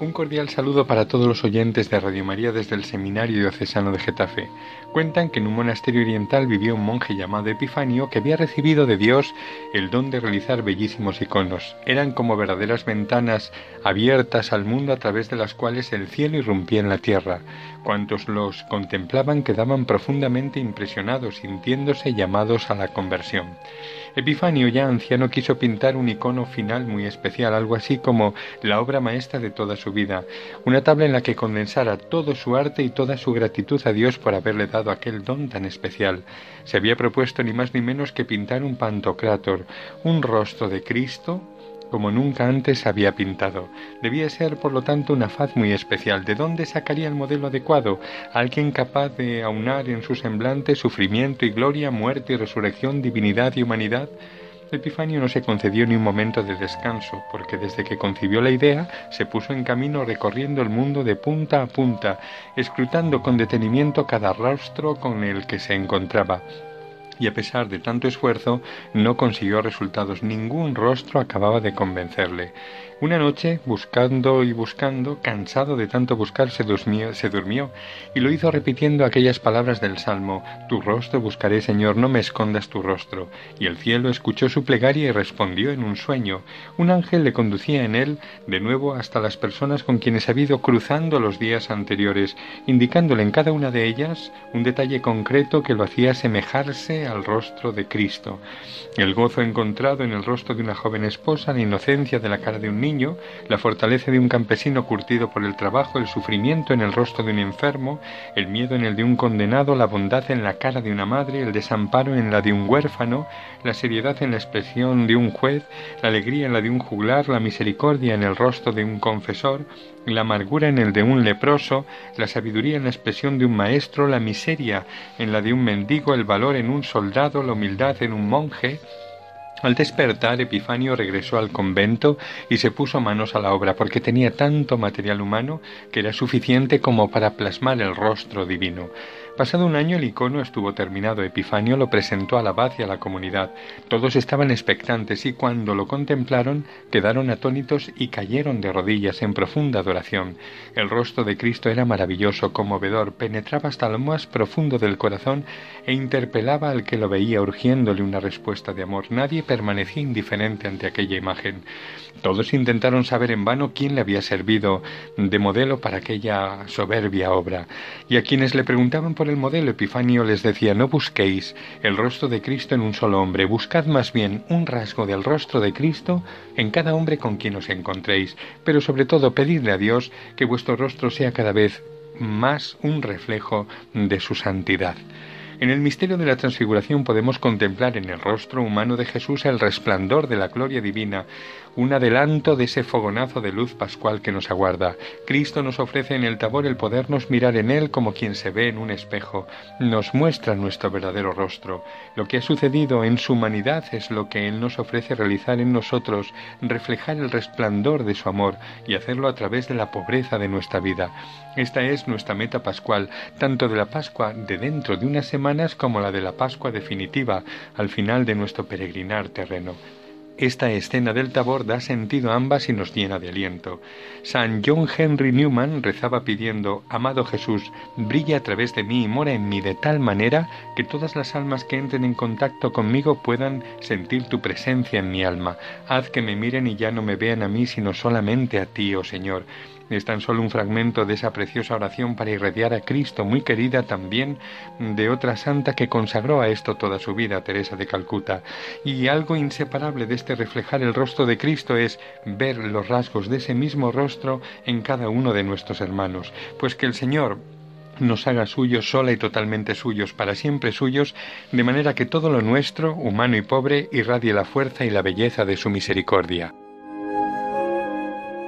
Un cordial saludo para todos los oyentes de Radio María desde el Seminario Diocesano de Getafe. Cuentan que en un monasterio oriental vivía un monje llamado Epifanio que había recibido de Dios el don de realizar bellísimos iconos. Eran como verdaderas ventanas abiertas al mundo a través de las cuales el cielo irrumpía en la tierra. Cuantos los contemplaban quedaban profundamente impresionados, sintiéndose llamados a la conversión. Epifanio, ya anciano, quiso pintar un icono final muy especial, algo así como la obra maestra de toda su vida, una tabla en la que condensara todo su arte y toda su gratitud a Dios por haberle dado aquel don tan especial. Se había propuesto ni más ni menos que pintar un pantocrátor, un rostro de Cristo, como nunca antes había pintado. Debía ser, por lo tanto, una faz muy especial. ¿De dónde sacaría el modelo adecuado? Alguien capaz de aunar en su semblante sufrimiento y gloria, muerte y resurrección, divinidad y humanidad. Epifanio no se concedió ni un momento de descanso, porque desde que concibió la idea se puso en camino recorriendo el mundo de punta a punta, escrutando con detenimiento cada rostro con el que se encontraba y a pesar de tanto esfuerzo no consiguió resultados. Ningún rostro acababa de convencerle. Una noche, buscando y buscando, cansado de tanto buscar, se durmió, se durmió, y lo hizo repitiendo aquellas palabras del Salmo, Tu rostro buscaré, Señor, no me escondas tu rostro. Y el cielo escuchó su plegaria y respondió en un sueño. Un ángel le conducía en él de nuevo hasta las personas con quienes había ido cruzando los días anteriores, indicándole en cada una de ellas un detalle concreto que lo hacía asemejarse al rostro de Cristo. El gozo encontrado en el rostro de una joven esposa, la inocencia de la cara de un niño, la fortaleza de un campesino curtido por el trabajo, el sufrimiento en el rostro de un enfermo, el miedo en el de un condenado, la bondad en la cara de una madre, el desamparo en la de un huérfano, la seriedad en la expresión de un juez, la alegría en la de un juglar, la misericordia en el rostro de un confesor, la amargura en el de un leproso, la sabiduría en la expresión de un maestro, la miseria en la de un mendigo, el valor en un soldado, la humildad en un monje, al despertar, Epifanio regresó al convento y se puso manos a la obra, porque tenía tanto material humano que era suficiente como para plasmar el rostro divino. Pasado un año el icono estuvo terminado. Epifanio lo presentó al abad y a la comunidad. Todos estaban expectantes y cuando lo contemplaron quedaron atónitos y cayeron de rodillas en profunda adoración. El rostro de Cristo era maravilloso, conmovedor, penetraba hasta lo más profundo del corazón e interpelaba al que lo veía urgiéndole una respuesta de amor. Nadie permanecía indiferente ante aquella imagen. Todos intentaron saber en vano quién le había servido de modelo para aquella soberbia obra, y a quienes le preguntaban por el modelo Epifanio les decía no busquéis el rostro de Cristo en un solo hombre, buscad más bien un rasgo del rostro de Cristo en cada hombre con quien os encontréis, pero sobre todo pedidle a Dios que vuestro rostro sea cada vez más un reflejo de su santidad. En el misterio de la transfiguración podemos contemplar en el rostro humano de Jesús el resplandor de la gloria divina, un adelanto de ese fogonazo de luz pascual que nos aguarda. Cristo nos ofrece en el tabor el podernos mirar en Él como quien se ve en un espejo, nos muestra nuestro verdadero rostro. Lo que ha sucedido en su humanidad es lo que Él nos ofrece realizar en nosotros, reflejar el resplandor de su amor y hacerlo a través de la pobreza de nuestra vida. Esta es nuestra meta pascual, tanto de la Pascua de dentro de unas como la de la Pascua definitiva, al final de nuestro peregrinar terreno. Esta escena del tabor da sentido a ambas y nos llena de aliento. San John Henry Newman rezaba pidiendo, Amado Jesús, brilla a través de mí y mora en mí de tal manera que todas las almas que entren en contacto conmigo puedan sentir tu presencia en mi alma. Haz que me miren y ya no me vean a mí, sino solamente a ti, oh Señor. Es tan solo un fragmento de esa preciosa oración para irradiar a Cristo, muy querida también de otra santa que consagró a esto toda su vida, Teresa de Calcuta. Y algo inseparable de este reflejar el rostro de Cristo es ver los rasgos de ese mismo rostro en cada uno de nuestros hermanos. Pues que el Señor nos haga suyos, sola y totalmente suyos, para siempre suyos, de manera que todo lo nuestro, humano y pobre, irradie la fuerza y la belleza de su misericordia.